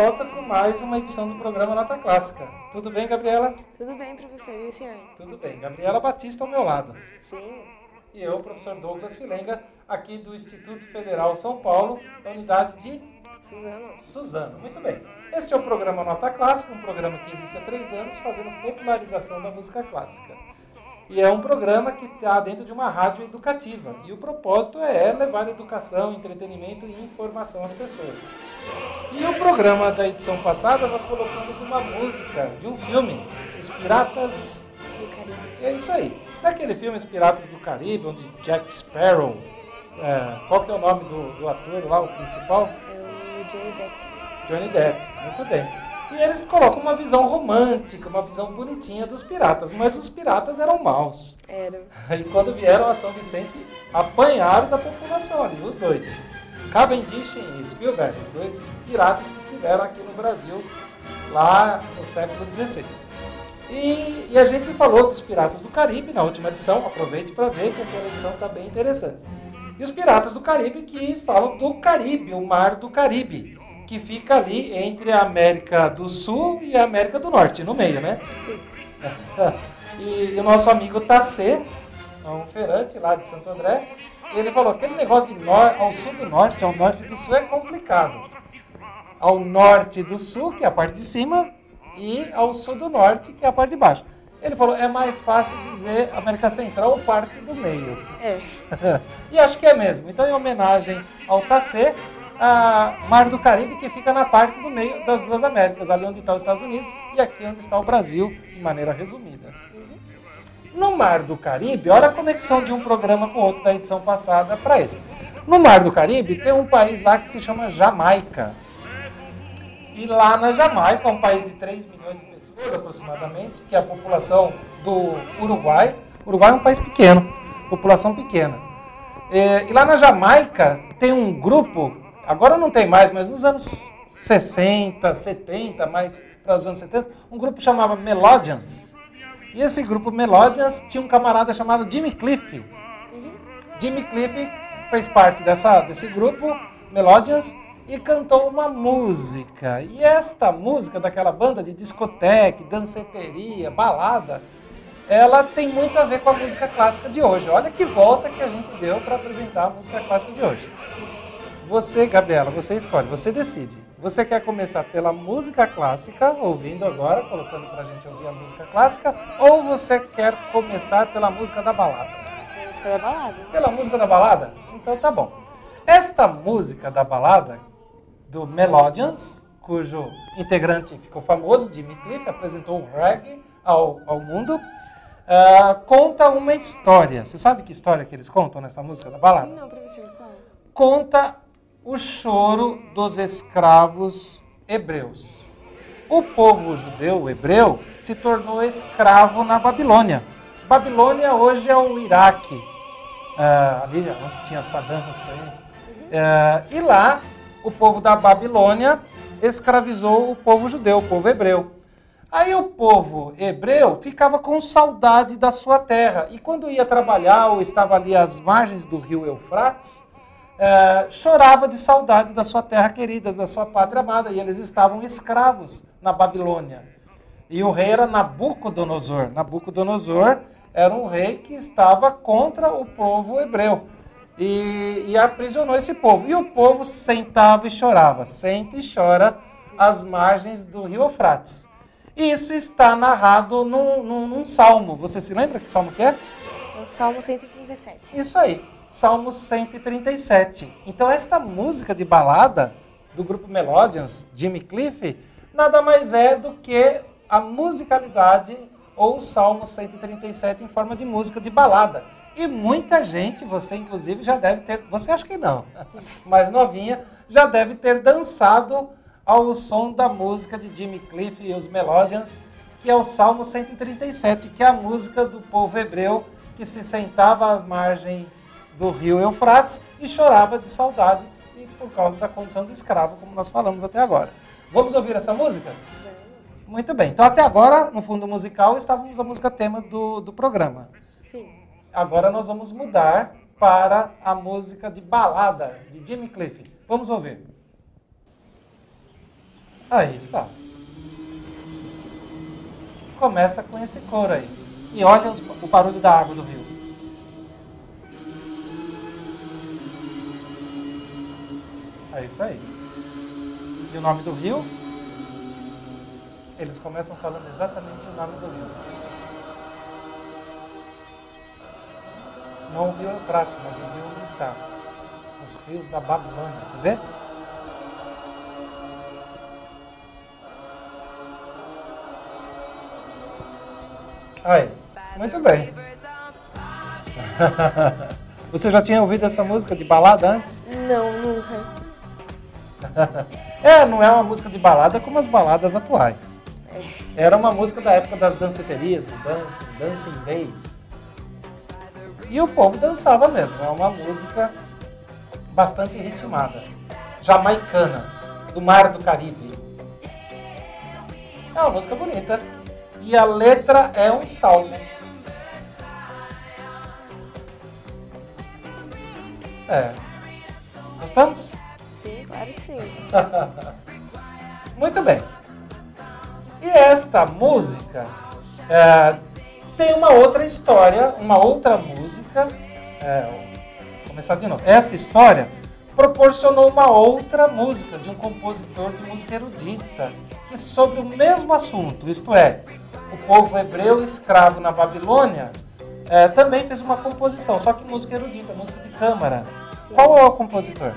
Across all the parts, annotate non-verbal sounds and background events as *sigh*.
volta com mais uma edição do programa Nota Clássica. Tudo bem, Gabriela? Tudo bem, professor. E o senhor? Tudo bem. Gabriela Batista ao meu lado. Sim. E eu, professor Douglas Filenga, aqui do Instituto Federal São Paulo, da unidade de Suzano. Suzano. Muito bem. Este é o programa Nota Clássica, um programa que existe há três anos, fazendo popularização da música clássica. E é um programa que está dentro de uma rádio educativa. E o propósito é levar educação, entretenimento e informação às pessoas. E o programa da edição passada, nós colocamos uma música de um filme, Os Piratas. Do Caribe. É isso aí. Daquele filme Os Piratas do Caribe, onde Jack Sparrow. é, qual que é o nome do, do ator lá, o principal? É o Johnny Depp. Johnny Depp, muito bem. E eles colocam uma visão romântica, uma visão bonitinha dos piratas, mas os piratas eram maus. Era. *laughs* E quando vieram a São Vicente, apanharam da população ali, os dois. Cavendish e Spielberg, os dois piratas que estiveram aqui no Brasil, lá no século XVI. E, e a gente falou dos Piratas do Caribe na última edição, aproveite para ver que aquela edição está bem interessante. E os Piratas do Caribe que falam do Caribe, o Mar do Caribe, que fica ali entre a América do Sul e a América do Norte, no meio, né? *laughs* E, e o nosso amigo Tacê, um feirante lá de Santo André, ele falou: aquele negócio de nor ao sul do norte, ao norte do sul é complicado. Ao norte do sul, que é a parte de cima, e ao sul do norte, que é a parte de baixo. Ele falou: é mais fácil dizer América Central ou parte do meio. É. *laughs* e acho que é mesmo. Então, em homenagem ao Tacê, a Mar do Caribe, que fica na parte do meio das duas Américas, ali onde está os Estados Unidos e aqui onde está o Brasil, de maneira resumida. No Mar do Caribe, olha a conexão de um programa com outro da edição passada para esse. No Mar do Caribe tem um país lá que se chama Jamaica. E lá na Jamaica, um país de 3 milhões de pessoas aproximadamente, que é a população do Uruguai. O Uruguai é um país pequeno, população pequena. É, E lá na Jamaica tem um grupo, agora não tem mais, mas nos anos 60, 70, mais para os anos 70, um grupo chamava Melodians. E esse grupo Melodians tinha um camarada chamado Jimmy Cliff. Jimmy Cliff fez parte dessa, desse grupo, Melodians, e cantou uma música. E esta música daquela banda de discoteca, danceteria, balada, ela tem muito a ver com a música clássica de hoje. Olha que volta que a gente deu para apresentar a música clássica de hoje. Você, Gabriela, você escolhe, você decide. Você quer começar pela música clássica, ouvindo agora, colocando para a gente ouvir a música clássica, ou você quer começar pela música da balada? A música da balada. Pela música da balada? Então tá bom. Esta música da balada, do Melodians, cujo integrante ficou famoso, Jimmy Cliff, apresentou o reggae ao, ao mundo, ah, conta uma história. Você sabe que história que eles contam nessa música da balada? Não, professor, qual? conta o choro dos escravos hebreus. O povo judeu, o hebreu, se tornou escravo na Babilônia. Babilônia hoje é o Iraque, ah, ali onde tinha Saddam Hussein. Ah, e lá, o povo da Babilônia escravizou o povo judeu, o povo hebreu. Aí o povo hebreu ficava com saudade da sua terra. E quando ia trabalhar ou estava ali às margens do rio Eufrates, eh, chorava de saudade da sua terra querida, da sua pátria amada. E eles estavam escravos na Babilônia. E o rei era Nabucodonosor. Nabucodonosor era um rei que estava contra o povo hebreu. E, e aprisionou esse povo. E o povo sentava e chorava. Senta e chora às margens do rio Eufrates. E isso está narrado num, num, num salmo. Você se lembra que salmo que é? É o Salmo 137. Isso aí, Salmo 137. Então, esta música de balada do grupo Melodians, Jimmy Cliff, nada mais é do que a musicalidade ou o Salmo 137 em forma de música de balada. E muita gente, você inclusive já deve ter, você acha que não, *laughs* mais novinha, já deve ter dançado ao som da música de Jimmy Cliff e os Melodians, que é o Salmo 137, que é a música do povo hebreu que se sentava às margens do rio Eufrates e chorava de saudade e por causa da condição de escravo, como nós falamos até agora. Vamos ouvir essa música? Vamos. Muito bem. Então, até agora, no fundo musical, estávamos a música tema do, do programa. Sim. Agora nós vamos mudar para a música de balada de Jimmy Cliff. Vamos ouvir. Aí está. Começa com esse coro aí. E olha os- o barulho da água do rio. É isso aí. E o nome do rio? Eles começam falando exatamente o nome do rio. Não o rio Eufrates, mas o rio onde está. Os rios da Babilônia. Quer ver? Aí, muito bem. *laughs* Você já tinha ouvido essa música de balada antes? *laughs* É, não é uma música de balada como as baladas atuais. Era uma música da época das danceterias, os dancing, dancing days. E o povo dançava mesmo. É uma música bastante ritmada. Jamaicana, do Mar do Caribe. É uma música bonita. E a letra é um salmo. É. Gostamos? Sim, claro que sim. *laughs* Muito bem. E esta música é, tem uma outra história, uma outra música. é, vou começar de novo. Essa história proporcionou uma outra música de um compositor de música erudita, que sobre o mesmo assunto, isto é, o povo hebreu escravo na Babilônia, é, também fez uma composição, só que música erudita, música de câmara. Sim. Qual é o compositor?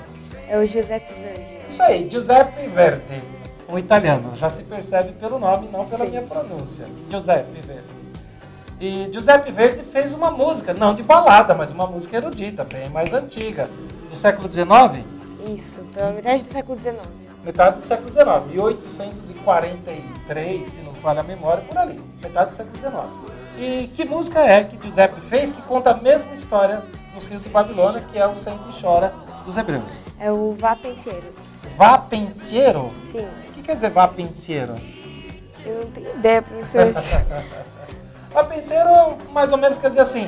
É o Giuseppe Verdi. Isso aí, Giuseppe Verdi, um italiano. Já se percebe pelo nome, não pela Sim. minha pronúncia. Giuseppe Verdi. E Giuseppe Verdi fez uma música, não de balada, mas uma música erudita, bem mais antiga, do século XIX, Isso, pela metade do século XIX. metade do século XIX, 1843, se não falha a memória, por ali, metade do século XIX. E que música é que Giuseppe fez que conta a mesma história dos rios de Babilônia, que é o Sente e Chora dos Hebreus? É o Vá Penseiro. Vá penseiro? Sim. O que quer dizer vá penseiro? Eu não tenho ideia, professor. *laughs* Vá penseiro mais ou menos quer dizer assim,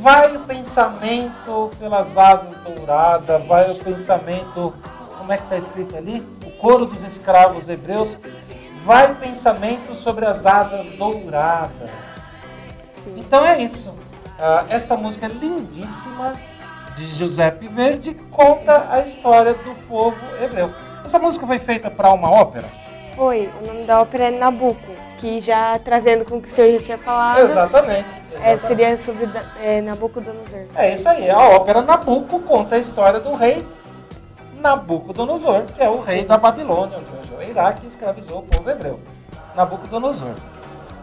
vai o pensamento pelas asas douradas, vai o pensamento, como é que está escrito ali? O coro dos escravos hebreus, vai o pensamento sobre as asas douradas. Sim. Então é isso. Ah, esta música lindíssima de Giuseppe Verdi conta a história do povo hebreu. Essa música foi feita para uma ópera? Foi, o nome da ópera é Nabucco, que já trazendo com o que o senhor já tinha falado, Exatamente. é, exatamente. seria sobre é, Nabucodonosor. É isso aí, a ópera Nabucco conta a história do rei Nabucodonosor, que é o rei da Babilônia, onde é o Iraque, e escravizou o povo hebreu. Nabucodonosor.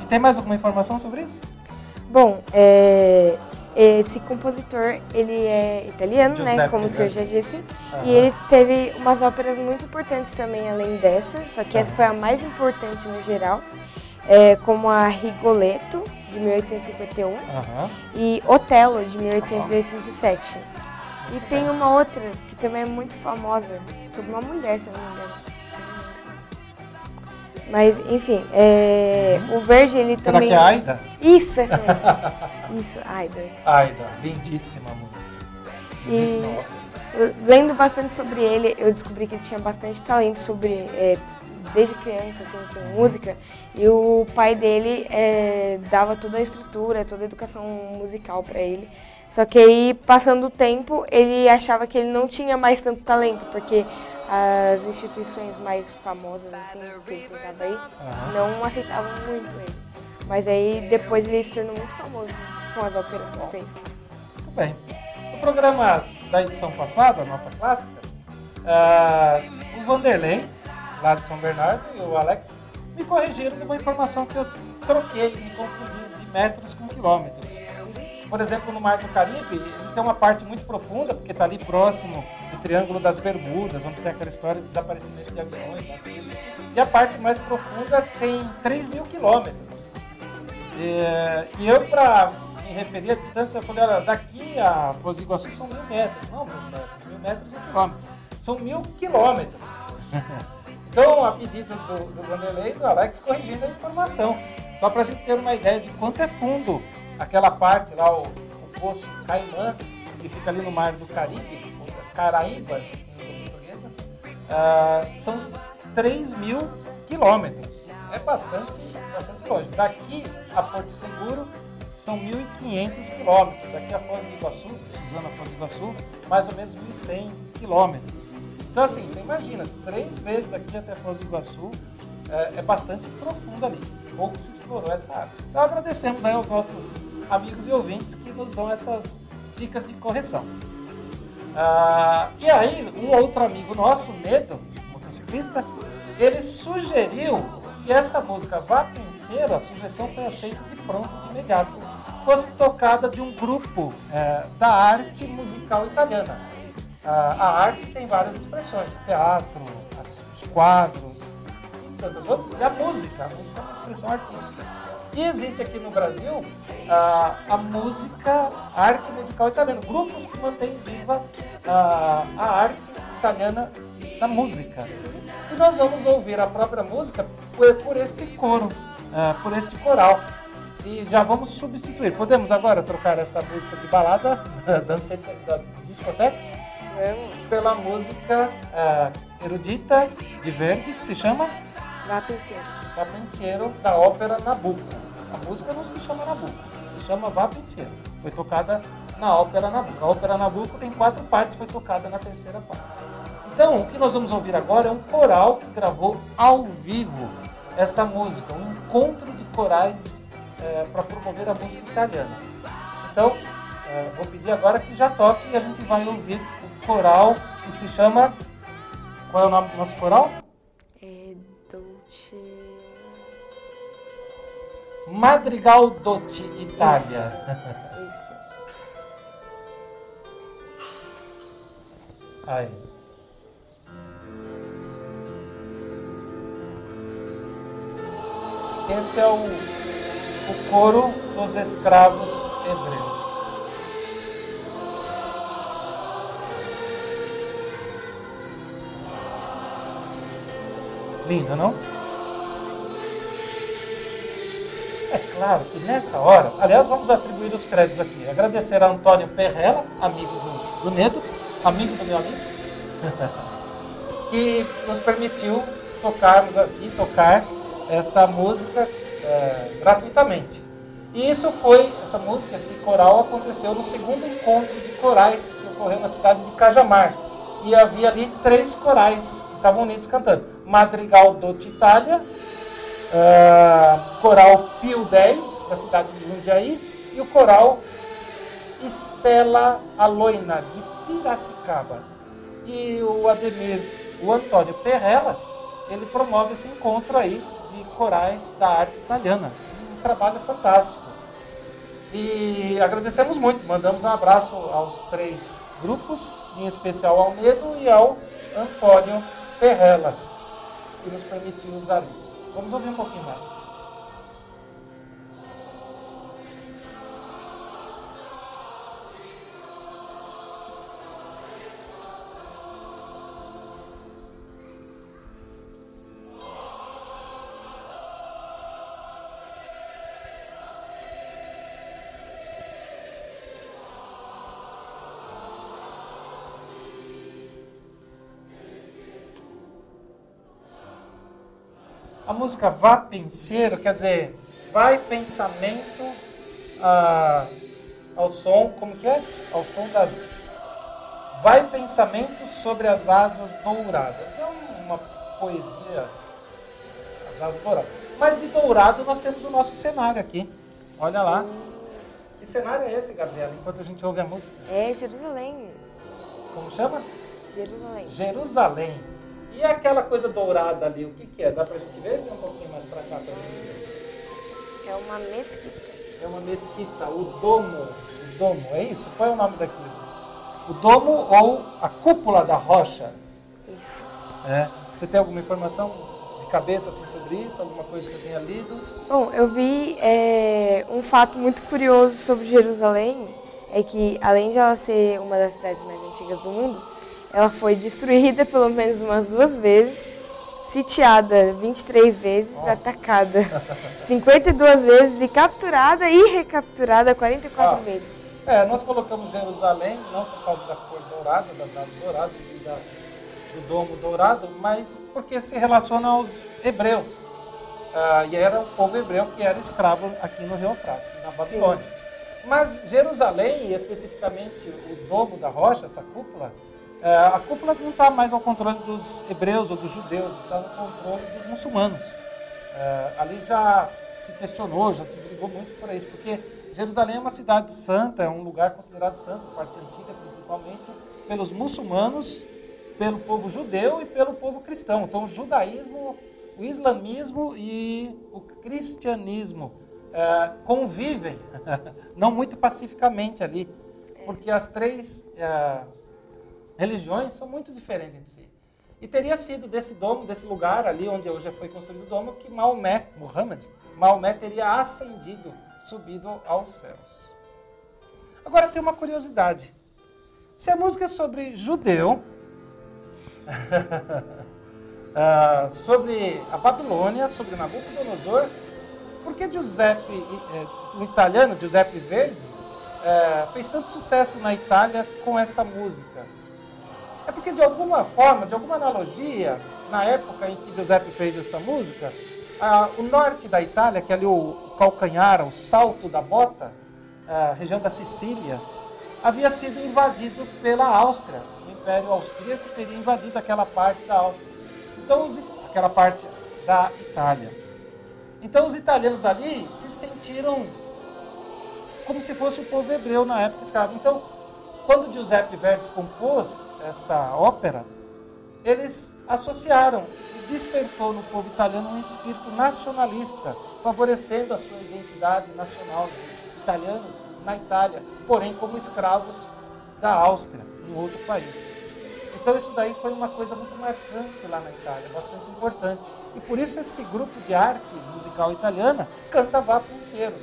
E tem mais alguma informação sobre isso? Bom, é, esse compositor, ele é italiano, né, Giuseppe como o senhor Verdi. já disse, Aham. e ele teve umas óperas muito importantes também além dessa, só que essa foi a mais importante no geral, é, como a Rigoletto, de 1851, Aham. e Otelo, de 1887. E tem uma outra que também é muito famosa, sobre uma mulher, se eu não me engano. Mas, enfim, é, o Verde, ele Será também... que é Aida? Isso, essa mesmo. *laughs* Isso, Aida. Aida, lindíssima música. Lindíssima E- Lendo bastante sobre ele, eu descobri que ele tinha bastante talento sobre é, desde criança, assim, com música. E o pai dele é, dava toda a estrutura, toda a educação musical para ele. Só que aí, passando o tempo, ele achava que ele não tinha mais tanto talento, porque as instituições mais famosas, assim, que ele tentava ir, não aceitavam muito ele. Mas aí, depois ele se tornou muito famoso com as óperas que ele fez. Muito bem. No programa da edição passada, Nota Clássica, ah, o Vanderlei, lá de São Bernardo, e o Alex me corrigiram de uma informação que eu troquei, me confundi de metros com quilômetros. Por exemplo, no Mar do Caribe, ele tem uma parte muito profunda, porque está ali próximo do Triângulo das Bermudas, onde tem aquela história de desaparecimento de aviões, navios. E a parte mais profunda tem 3 mil quilômetros. É, E eu, para me referir à distância, eu falei, olha, daqui a Foz do Iguaçu são mil metros. Não mil metros, mil metros é um quilômetro. São mil quilômetros. *laughs* então, a pedido do, do do Alex, corrigindo a informação. Só para a gente ter uma ideia de quanto é fundo aquela parte lá, o, o Poço Caimã, que fica ali no Mar do Caribe, Caraíbas, em portuguesa. Ah, são 3 mil quilômetros. É bastante, bastante longe. Daqui a Porto Seguro são 1.500 quilômetros. Daqui a Foz do Iguaçu, Suzana Foz do Iguaçu, mais ou menos 1.100 quilômetros. Então, assim, você imagina, três vezes daqui até Foz do Iguaçu é, é bastante profundo ali. Pouco se explorou essa área. Então, agradecemos aí aos nossos amigos e ouvintes que nos dão essas dicas de correção. Ah, e aí, um outro amigo nosso, Nedo, motociclista, ele sugeriu que esta música Vá Penseiro, a sugestão foi aceita de pronto, de imediato, fosse tocada de um grupo é, da arte musical italiana. Ah, a arte tem várias expressões, teatro, os quadros tantas outras, e a música, a música é uma expressão artística. E existe aqui no Brasil a, a música, a arte musical italiana, grupos que mantêm viva a, a arte italiana da música. E nós vamos ouvir a própria música por, por este coro, uh, por este coral. E já vamos substituir. Podemos agora trocar essa música de balada *laughs* da, da discotex pela música uh, erudita de verde, que se chama? La Pensiero. Vá Pensiero, da ópera Nabucco. A música não se chama Nabucco, se chama Vá Pensiero. Foi tocada na ópera Nabucco. A ópera Nabucco tem quatro partes, foi tocada na terceira parte. Então, o que nós vamos ouvir agora é um coral que gravou ao vivo esta música, um encontro de corais é, para promover a música italiana. Então, é, vou pedir agora que já toque e a gente vai ouvir o coral que se chama. Qual é o nome do nosso coral? Madrigal Dotti Itália. Isso. Aí. Esse é o, o coro dos escravos hebreus. Linda, não? É claro que nessa hora, aliás, vamos atribuir os créditos aqui. Agradecer a Antônio Perrella, amigo do, do Neto, amigo do meu amigo, *laughs* que nos permitiu tocarmos aqui, tocar esta música é, gratuitamente. E isso foi, essa música, esse coral aconteceu no segundo encontro de corais que ocorreu na cidade de Cajamar. E havia ali três corais que estavam unidos cantando. Madrigal do Itália, uh, Coral Pio 10, da cidade de Jundiaí, e o Coral Estela Aloina, de Piracicaba. E o Ademir, o Antônio Perrella, ele promove esse encontro aí de corais da arte italiana. Um trabalho fantástico. E agradecemos muito, mandamos um abraço aos três grupos, em especial ao Medo e ao Antônio Perrella, que nos permitiu usar isso. Vamos ouvir um pouquinho mais. A música Vá Penseiro, quer dizer, vai pensamento ah, ao som, como que é? Ao som das. Vai pensamento sobre as asas douradas. É uma poesia, as asas douradas. Mas de dourado nós temos o nosso cenário aqui. Olha lá. Que cenário é esse, Gabriela, enquanto a gente ouve a música? É Jerusalém. Como chama? Jerusalém. Jerusalém. E aquela coisa dourada ali, o que, que é? Dá pra gente ver? Vem um pouquinho mais pra cá pra gente ver. É uma mesquita. É uma mesquita, o domo. O domo, é isso? Qual é o nome daquilo? O domo ou a cúpula da rocha? Isso. É. Você tem alguma informação de cabeça assim, sobre isso? Alguma coisa que você tenha lido? Bom, eu vi é, um fato muito curioso sobre Jerusalém, é que além de ela ser uma das cidades mais antigas do mundo, ela foi destruída pelo menos umas duas vezes, sitiada 23 vezes, Nossa. atacada 52 vezes e capturada e recapturada 44 ah, vezes. É, nós colocamos Jerusalém não por causa da cor dourada, das asas douradas e da, do domo dourado, mas porque se relaciona aos hebreus. Uh, e era o povo hebreu que era escravo aqui no Rio Eufrates, na Babilônia. Sim. Mas Jerusalém, e especificamente o domo da rocha, essa cúpula, uh, a cúpula não está mais ao controle dos hebreus ou dos judeus, está no controle dos muçulmanos. Uh, ali já se questionou, já se brigou muito por isso, porque Jerusalém é uma cidade santa, é um lugar considerado santo, parte antiga principalmente, pelos muçulmanos, pelo povo judeu e pelo povo cristão. Então, o judaísmo, o islamismo e o cristianismo é, convivem, *laughs* não muito pacificamente ali, porque as três é, religiões são muito diferentes de si. E teria sido desse domo, desse lugar ali onde hoje foi construído o domo, que Maomé, Muhammad, Maomé teria ascendido, subido aos céus. Agora tem uma curiosidade. Se a música é sobre judeu, uh, *laughs* sobre a Babilônia, sobre Nabucodonosor, por que Giuseppe, eh, o italiano Giuseppe Verdi, eh, fez tanto sucesso na Itália com esta música? Porque de alguma forma, de alguma analogia, na época em que Giuseppe fez essa música, ah, o norte da Itália, que é ali o calcanhar, o salto da bota, a região da Sicília, havia sido invadido pela Áustria. O Império Austríaco teria invadido aquela parte da Áustria. Então, os, aquela parte da Itália. Então, os italianos dali se sentiram como se fosse o povo hebreu na época escravo. Então, quando Giuseppe Verdi compôs esta ópera, eles associaram e despertou no povo italiano um espírito nacionalista, favorecendo a sua identidade nacional de italianos na Itália, porém como escravos da Áustria, em outro país. Então isso daí foi uma coisa muito marcante lá na Itália, bastante importante. E por isso esse grupo de arte musical italiana canta Vá Penseiro,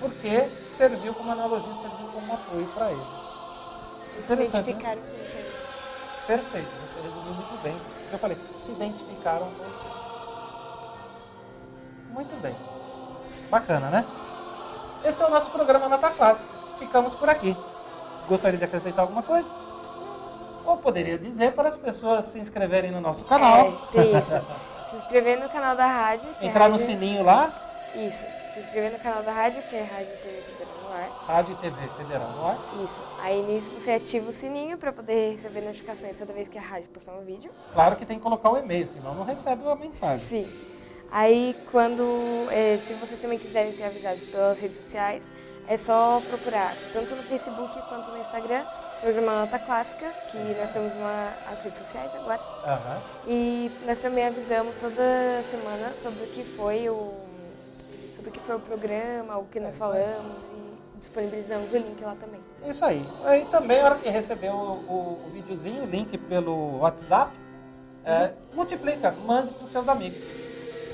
porque serviu como analogia, serviu como apoio para eles. Interessante, né? Identificaram né? Perfeito, você resumiu muito bem. Eu falei, se identificaram com. Muito bem. Bacana, né? Esse é o nosso programa Nota Clássica. Ficamos por aqui. Gostaria de acrescentar alguma coisa? Ou poderia dizer para as pessoas se inscreverem no nosso canal. É, isso. se inscrever no canal da rádio. Entrar é rádio... no sininho lá. Isso. Se inscrever no canal da rádio, que é Rádio TV Federal no Ar. Rádio TV Federal no Ar. Isso. Aí nisso você ativa o sininho para poder receber notificações toda vez que a rádio postar um vídeo. Claro que tem que colocar o e-mail, senão não recebe a mensagem. Sim. Aí quando, é, se vocês também quiserem ser avisados pelas redes sociais, é só procurar tanto no Facebook quanto no Instagram, programa Nota Clássica, que nós temos uma, as redes sociais agora. Uhum. E nós também avisamos toda semana sobre o que foi o sobre o que foi o programa, o que nós é falamos e disponibilizamos o link lá também. Isso aí. Aí também, na hora que receber o, o, o videozinho, o link pelo WhatsApp, é, uhum. multiplica, mande para os seus amigos.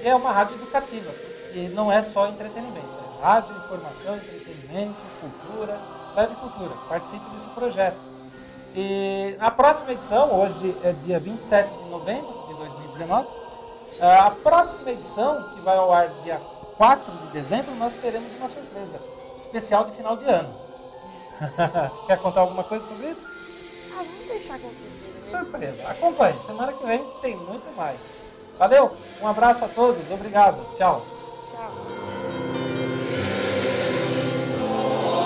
É uma rádio educativa, e não é só entretenimento. É rádio, informação, entretenimento, cultura, leve cultura. Participe desse projeto. E a próxima edição, hoje é dia 27 de novembro de 2019, é, a próxima edição, que vai ao ar dia 4 de dezembro, nós teremos uma surpresa especial de final de ano. *laughs* Quer contar alguma coisa sobre isso? Ah, vamos deixar com surpresa. Surpresa. Acompanhe. Semana que vem tem muito mais. Valeu. Um abraço a todos. Obrigado. Tchau. Tchau.